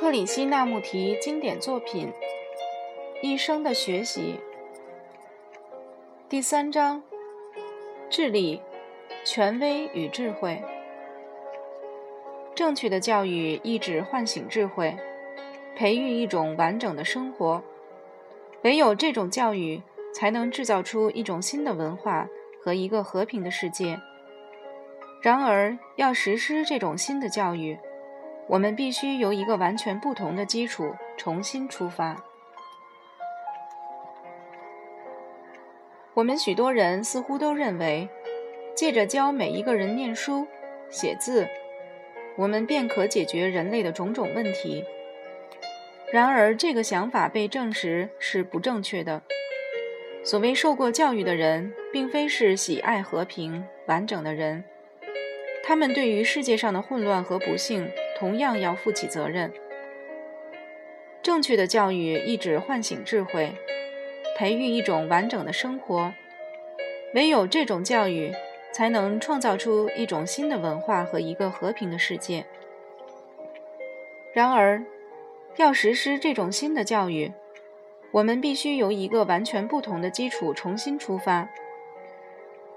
克里希那穆提经典作品《一生的学习》第三章：智力、权威与智慧。正确的教育意指唤醒智慧，培育一种完整的生活。唯有这种教育，才能制造出一种新的文化和一个和平的世界。然而，要实施这种新的教育，我们必须由一个完全不同的基础重新出发。我们许多人似乎都认为，借着教每一个人念书、写字，我们便可解决人类的种种问题。然而，这个想法被证实是不正确的。所谓受过教育的人，并非是喜爱和平、完整的人。他们对于世界上的混乱和不幸，同样要负起责任。正确的教育意指唤醒智慧，培育一种完整的生活。唯有这种教育，才能创造出一种新的文化和一个和平的世界。然而，要实施这种新的教育，我们必须由一个完全不同的基础重新出发。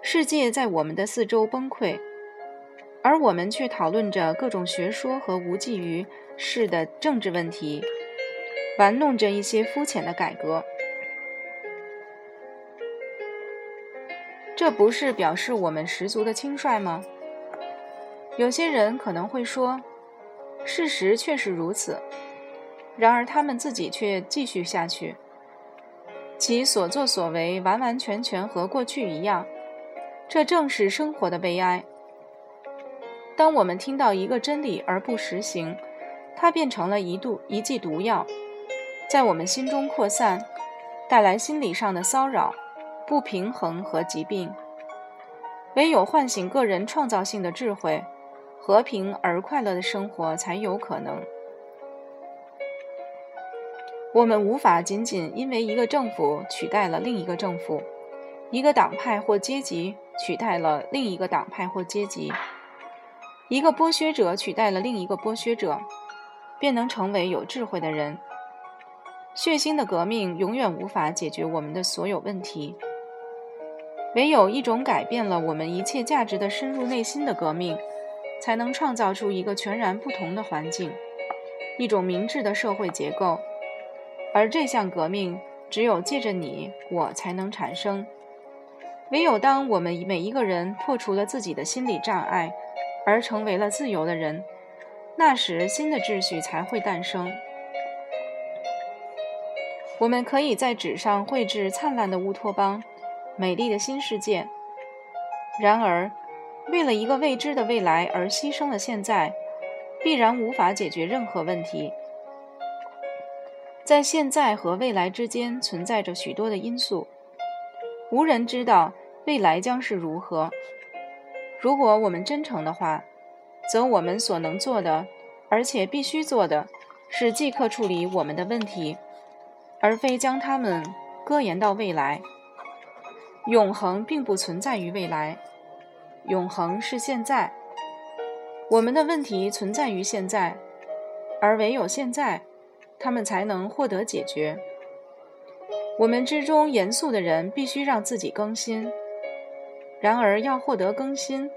世界在我们的四周崩溃。而我们却讨论着各种学说和无济于事的政治问题，玩弄着一些肤浅的改革。这不是表示我们十足的轻率吗？有些人可能会说，事实确实如此。然而他们自己却继续下去，其所作所为完完全全和过去一样。这正是生活的悲哀。当我们听到一个真理而不实行，它变成了一度一剂毒药，在我们心中扩散，带来心理上的骚扰、不平衡和疾病。唯有唤醒个人创造性的智慧，和平而快乐的生活才有可能。我们无法仅仅因为一个政府取代了另一个政府，一个党派或阶级取代了另一个党派或阶级。一个剥削者取代了另一个剥削者，便能成为有智慧的人。血腥的革命永远无法解决我们的所有问题。唯有一种改变了我们一切价值的深入内心的革命，才能创造出一个全然不同的环境，一种明智的社会结构。而这项革命只有借着你我才能产生。唯有当我们每一个人破除了自己的心理障碍。而成为了自由的人，那时新的秩序才会诞生。我们可以在纸上绘制灿烂的乌托邦、美丽的新世界。然而，为了一个未知的未来而牺牲了现在，必然无法解决任何问题。在现在和未来之间存在着许多的因素，无人知道未来将是如何。如果我们真诚的话，则我们所能做的，而且必须做的，是即刻处理我们的问题，而非将它们搁延到未来。永恒并不存在于未来，永恒是现在。我们的问题存在于现在，而唯有现在，他们才能获得解决。我们之中严肃的人必须让自己更新。然而，要获得更新，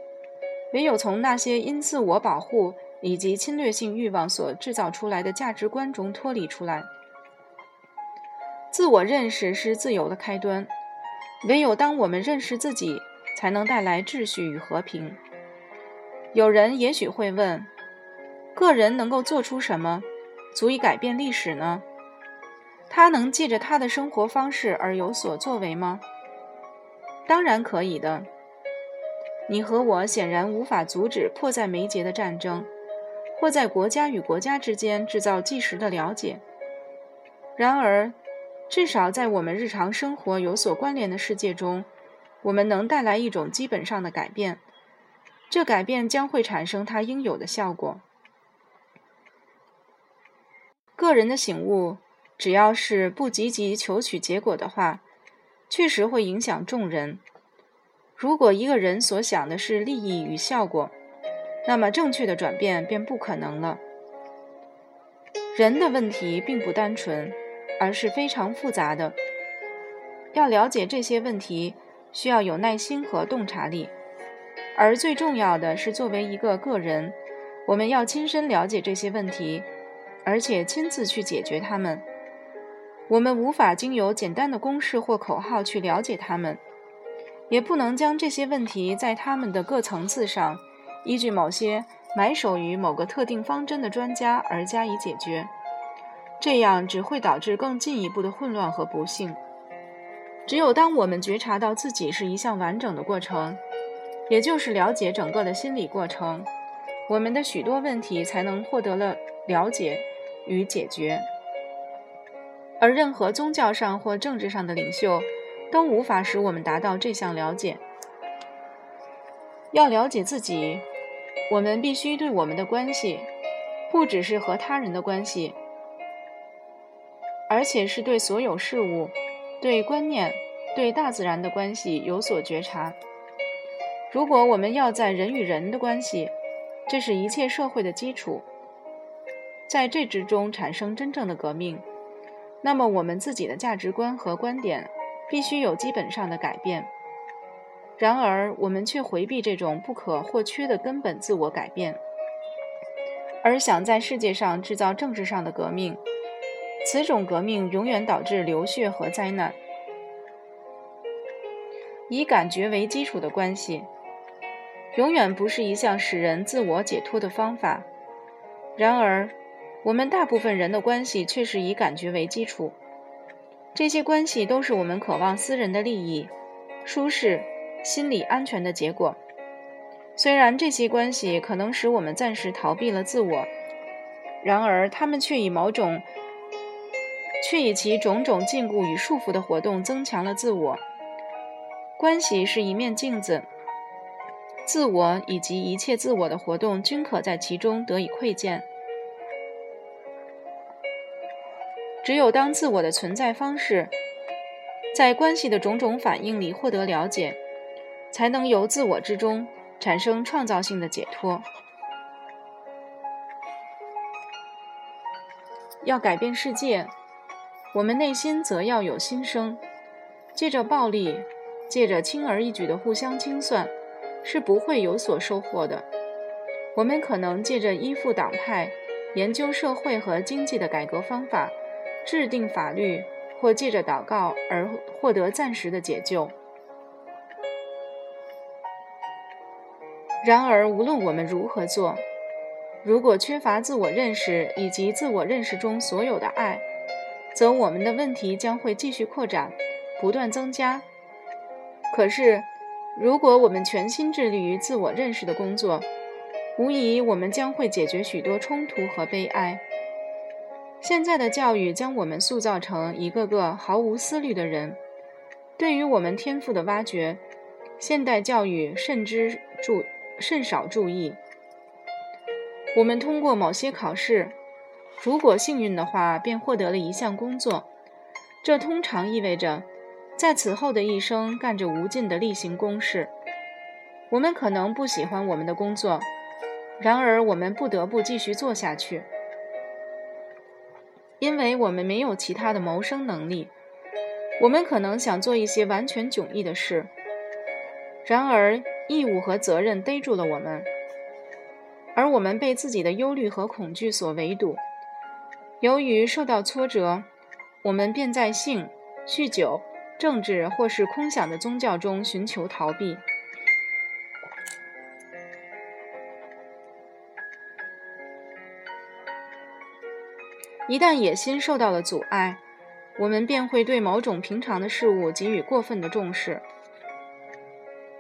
唯有从那些因自我保护以及侵略性欲望所制造出来的价值观中脱离出来。自我认识是自由的开端。唯有当我们认识自己，才能带来秩序与和平。有人也许会问：个人能够做出什么，足以改变历史呢？他能借着他的生活方式而有所作为吗？当然可以的。你和我显然无法阻止迫在眉睫的战争，或在国家与国家之间制造即时的了解。然而，至少在我们日常生活有所关联的世界中，我们能带来一种基本上的改变。这改变将会产生它应有的效果。个人的醒悟，只要是不积极求取结果的话，确实会影响众人。如果一个人所想的是利益与效果，那么正确的转变便不可能了。人的问题并不单纯，而是非常复杂的。要了解这些问题，需要有耐心和洞察力。而最重要的是，作为一个个人，我们要亲身了解这些问题，而且亲自去解决它们。我们无法经由简单的公式或口号去了解它们，也不能将这些问题在他们的各层次上，依据某些埋首于某个特定方针的专家而加以解决。这样只会导致更进一步的混乱和不幸。只有当我们觉察到自己是一项完整的过程。也就是了解整个的心理过程，我们的许多问题才能获得了了解与解决，而任何宗教上或政治上的领袖都无法使我们达到这项了解。要了解自己，我们必须对我们的关系，不只是和他人的关系，而且是对所有事物、对观念、对大自然的关系有所觉察。如果我们要在人与人的关系，这是一切社会的基础，在这之中产生真正的革命，那么我们自己的价值观和观点必须有基本上的改变。然而，我们却回避这种不可或缺的根本自我改变，而想在世界上制造政治上的革命。此种革命永远导致流血和灾难。以感觉为基础的关系。永远不是一项使人自我解脱的方法。然而，我们大部分人的关系却是以感觉为基础。这些关系都是我们渴望私人的利益、舒适、心理安全的结果。虽然这些关系可能使我们暂时逃避了自我，然而他们却以某种，却以其种种禁锢与束缚的活动增强了自我。关系是一面镜子。自我以及一切自我的活动均可在其中得以窥见。只有当自我的存在方式在关系的种种反应里获得了解，才能由自我之中产生创造性的解脱。要改变世界，我们内心则要有心声。借着暴力，借着轻而易举的互相清算。是不会有所收获的。我们可能借着依附党派、研究社会和经济的改革方法、制定法律，或借着祷告而获得暂时的解救。然而，无论我们如何做，如果缺乏自我认识以及自我认识中所有的爱，则我们的问题将会继续扩展，不断增加。可是，如果我们全心致力于自我认识的工作，无疑我们将会解决许多冲突和悲哀。现在的教育将我们塑造成一个个毫无思虑的人。对于我们天赋的挖掘，现代教育甚之注甚少注意。我们通过某些考试，如果幸运的话，便获得了一项工作。这通常意味着。在此后的一生，干着无尽的例行公事。我们可能不喜欢我们的工作，然而我们不得不继续做下去，因为我们没有其他的谋生能力。我们可能想做一些完全迥异的事，然而义务和责任逮住了我们，而我们被自己的忧虑和恐惧所围堵。由于受到挫折，我们便在性、酗酒。政治或是空想的宗教中寻求逃避。一旦野心受到了阻碍，我们便会对某种平常的事物给予过分的重视，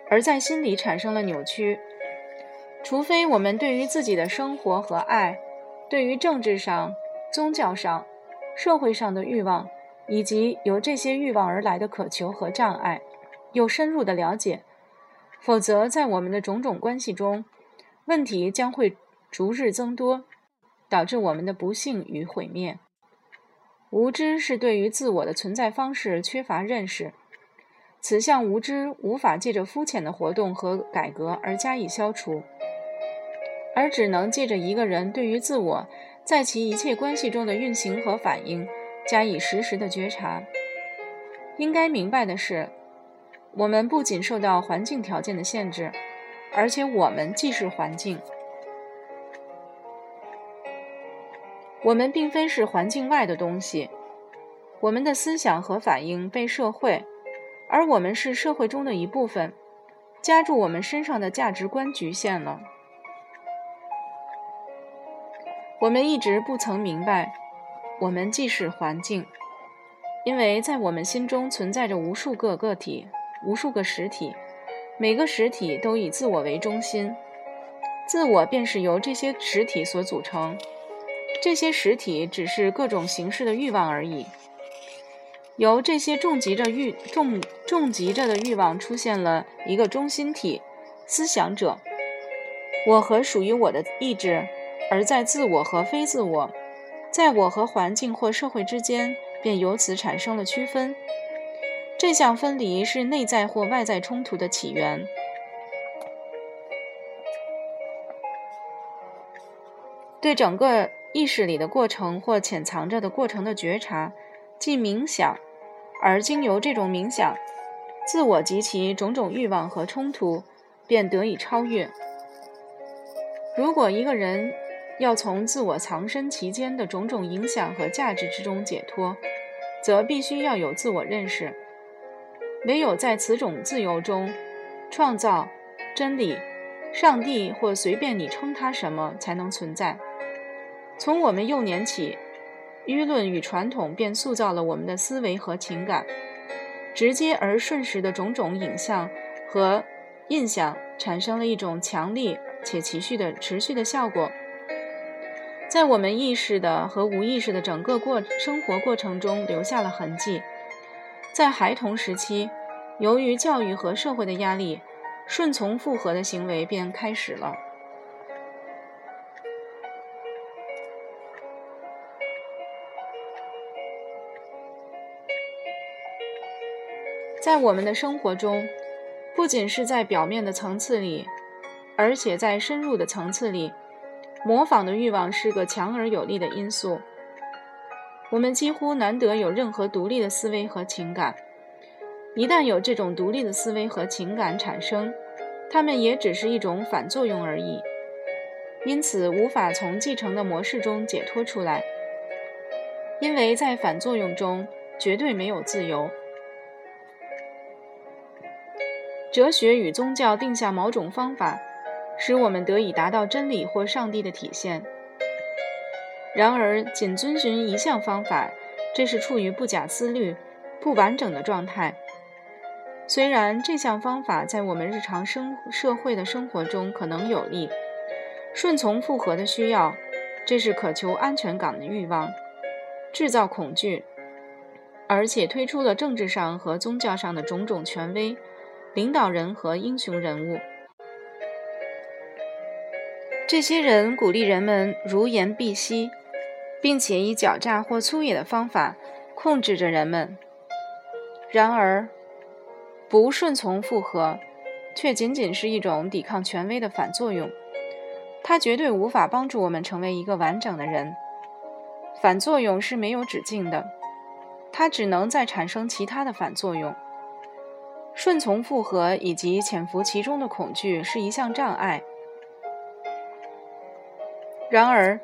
而在心里产生了扭曲。除非我们对于自己的生活和爱，对于政治上、宗教上、社会上的欲望。以及由这些欲望而来的渴求和障碍，有深入的了解，否则在我们的种种关系中，问题将会逐日增多，导致我们的不幸与毁灭。无知是对于自我的存在方式缺乏认识，此项无知无法借着肤浅的活动和改革而加以消除，而只能借着一个人对于自我在其一切关系中的运行和反应加以实时的觉察。应该明白的是，我们不仅受到环境条件的限制，而且我们既是环境。我们并非是环境外的东西，我们的思想和反应被社会，而我们是社会中的一部分，加注我们身上的价值观局限了。我们一直不曾明白，我们既是环境，因为在我们心中存在着无数个个体，无数个实体，每个实体都以自我为中心，自我便是由这些实体所组成。这些实体只是各种形式的欲望而已。由这些重集着欲重重集着的欲望，出现了一个中心体——思想者。我和属于我的意志，而在自我和非自我，在我和环境或社会之间，便由此产生了区分。这项分离是内在或外在冲突的起源。对整个。意识里的过程或潜藏着的过程的觉察，即冥想，而经由这种冥想，自我及其种种欲望和冲突便得以超越。如果一个人要从自我藏身其间的种种影响和价值之中解脱，则必须要有自我认识。唯有在此种自由中，创造、真理、上帝或随便你称它什么，才能存在。从我们幼年起，舆论与传统便塑造了我们的思维和情感，直接而瞬时的种种影像和印象，产生了一种强力且持续的持续的效果，在我们意识的和无意识的整个过生活过程中留下了痕迹。在孩童时期，由于教育和社会的压力，顺从复合的行为便开始了。在我们的生活中，不仅是在表面的层次里，而且在深入的层次里，模仿的欲望是个强而有力的因素。我们几乎难得有任何独立的思维和情感。一旦有这种独立的思维和情感产生，它们也只是一种反作用而已，因此无法从继承的模式中解脱出来。因为在反作用中绝对没有自由。哲学与宗教定下某种方法，使我们得以达到真理或上帝的体现。然而，仅遵循一项方法，这是处于不假思虑、不完整的状态。虽然这项方法在我们日常生社会的生活中可能有利，顺从复合的需要，这是渴求安全感的欲望，制造恐惧，而且推出了政治上和宗教上的种种权威。领导人和英雄人物，这些人鼓励人们如言必息，并且以狡诈或粗野的方法控制着人们。然而，不顺从复合，却仅仅是一种抵抗权威的反作用。它绝对无法帮助我们成为一个完整的人。反作用是没有止境的，它只能再产生其他的反作用。顺从复合以及潜伏其中的恐惧是一项障碍。然而，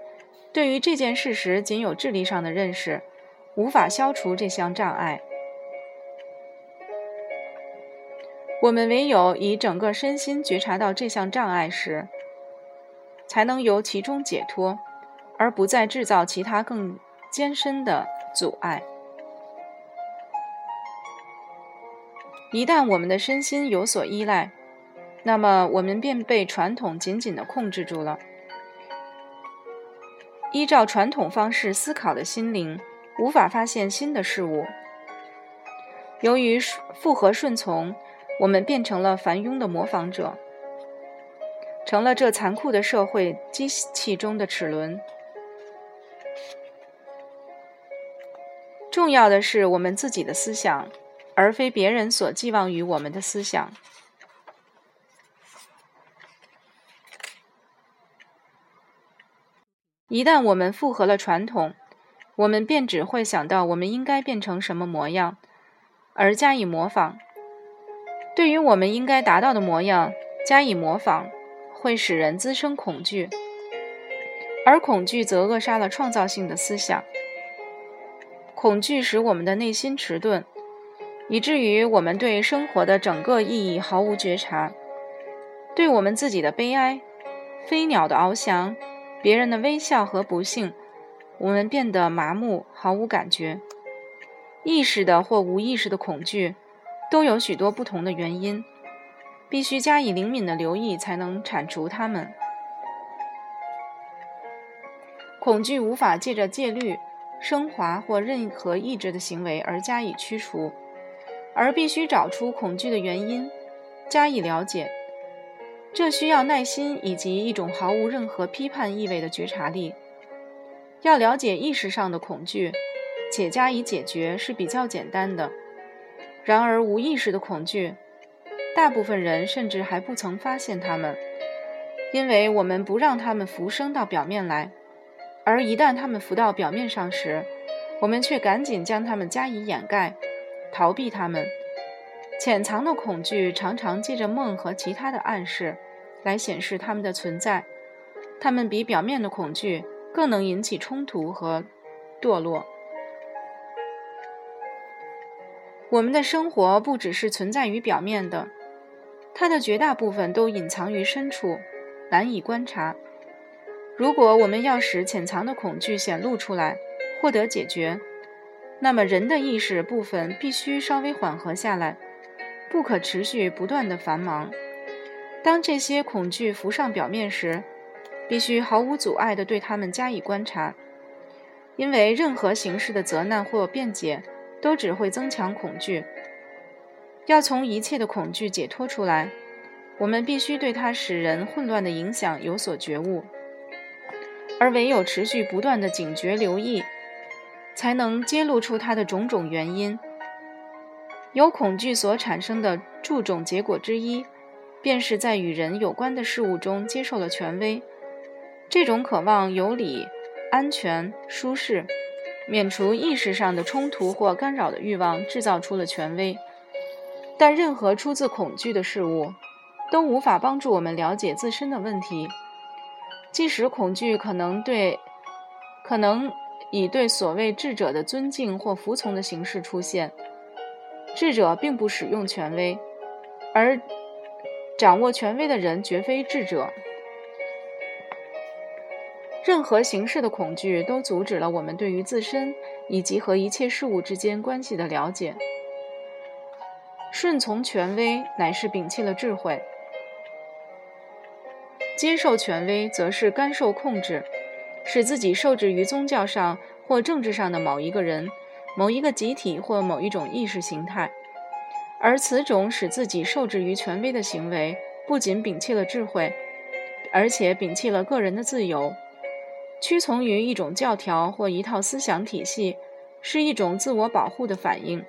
对于这件事实仅有智力上的认识，无法消除这项障碍。我们唯有以整个身心觉察到这项障碍时，才能由其中解脱，而不再制造其他更艰深的阻碍。一旦我们的身心有所依赖，那么我们便被传统紧紧地控制住了。依照传统方式思考的心灵，无法发现新的事物。由于复合顺从，我们变成了繁庸的模仿者，成了这残酷的社会机器中的齿轮。重要的是我们自己的思想。而非别人所寄望于我们的思想。一旦我们复合了传统，我们便只会想到我们应该变成什么模样，而加以模仿。对于我们应该达到的模样加以模仿，会使人滋生恐惧，而恐惧则扼杀了创造性的思想。恐惧使我们的内心迟钝，以至于我们对生活的整个意义毫无觉察，对我们自己的悲哀、飞鸟的翱翔、别人的微笑和不幸，我们变得麻木，毫无感觉。意识的或无意识的恐惧，都有许多不同的原因，必须加以灵敏的留意，才能铲除它们。恐惧无法借着戒律。升华或任何抑制的行为而加以驱除，而必须找出恐惧的原因，加以了解。这需要耐心以及一种毫无任何批判意味的觉察力。要了解意识上的恐惧，且加以解决是比较简单的。然而，无意识的恐惧，大部分人甚至还不曾发现它们，因为我们不让它们浮升到表面来。而一旦它们浮到表面上时，我们却赶紧将它们加以掩盖，逃避它们。潜藏的恐惧常常借着梦和其他的暗示来显示它们的存在。它们比表面的恐惧更能引起冲突和堕落。我们的生活不只是存在于表面的，它的绝大部分都隐藏于深处，难以观察。如果我们要使潜藏的恐惧显露出来，获得解决，那么人的意识部分必须稍微缓和下来，不可持续不断的繁忙。当这些恐惧浮上表面时，必须毫无阻碍地对它们加以观察，因为任何形式的责难或辩解都只会增强恐惧。要从一切的恐惧解脱出来，我们必须对它使人混乱的影响有所觉悟。而唯有持续不断的警觉留意，才能揭露出它的种种原因。由恐惧所产生的注种结果之一，便是在与人有关的事物中接受了权威。这种渴望有理、安全、舒适，免除意识上的冲突或干扰的欲望，制造出了权威。但任何出自恐惧的事物，都无法帮助我们了解自身的问题。即使恐惧可能对，可能以对所谓智者的尊敬或服从的形式出现，智者并不使用权威，而掌握权威的人绝非智者。任何形式的恐惧都阻止了我们对于自身以及和一切事物之间关系的了解。顺从权威乃是摒弃了智慧。接受权威，则是甘受控制，使自己受制于宗教上或政治上的某一个人、某一个集体或某一种意识形态。而此种使自己受制于权威的行为，不仅摒弃了智慧，而且摒弃了个人的自由。屈从于一种教条或一套思想体系，是一种自我保护的反应。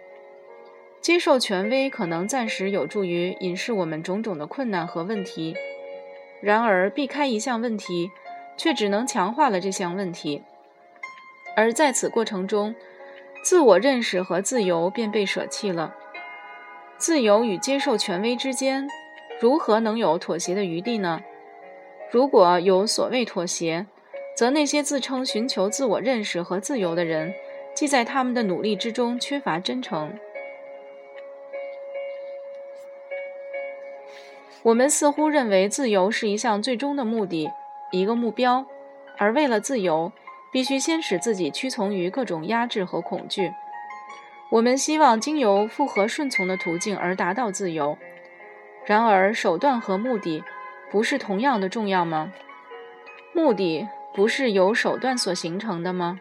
接受权威可能暂时有助于隐示我们种种的困难和问题。然而，避开一项问题，却只能强化了这项问题。而在此过程中，自我认识和自由便被舍弃了。自由与接受权威之间，如何能有妥协的余地呢？如果有所谓妥协，则那些自称寻求自我认识和自由的人，既在他们的努力之中缺乏真诚。我们似乎认为自由是一项最终的目的，一个目标，而为了自由，必须先使自己屈从于各种压制和恐惧。我们希望经由复合顺从的途径而达到自由。然而，手段和目的不是同样的重要吗？目的不是由手段所形成的吗？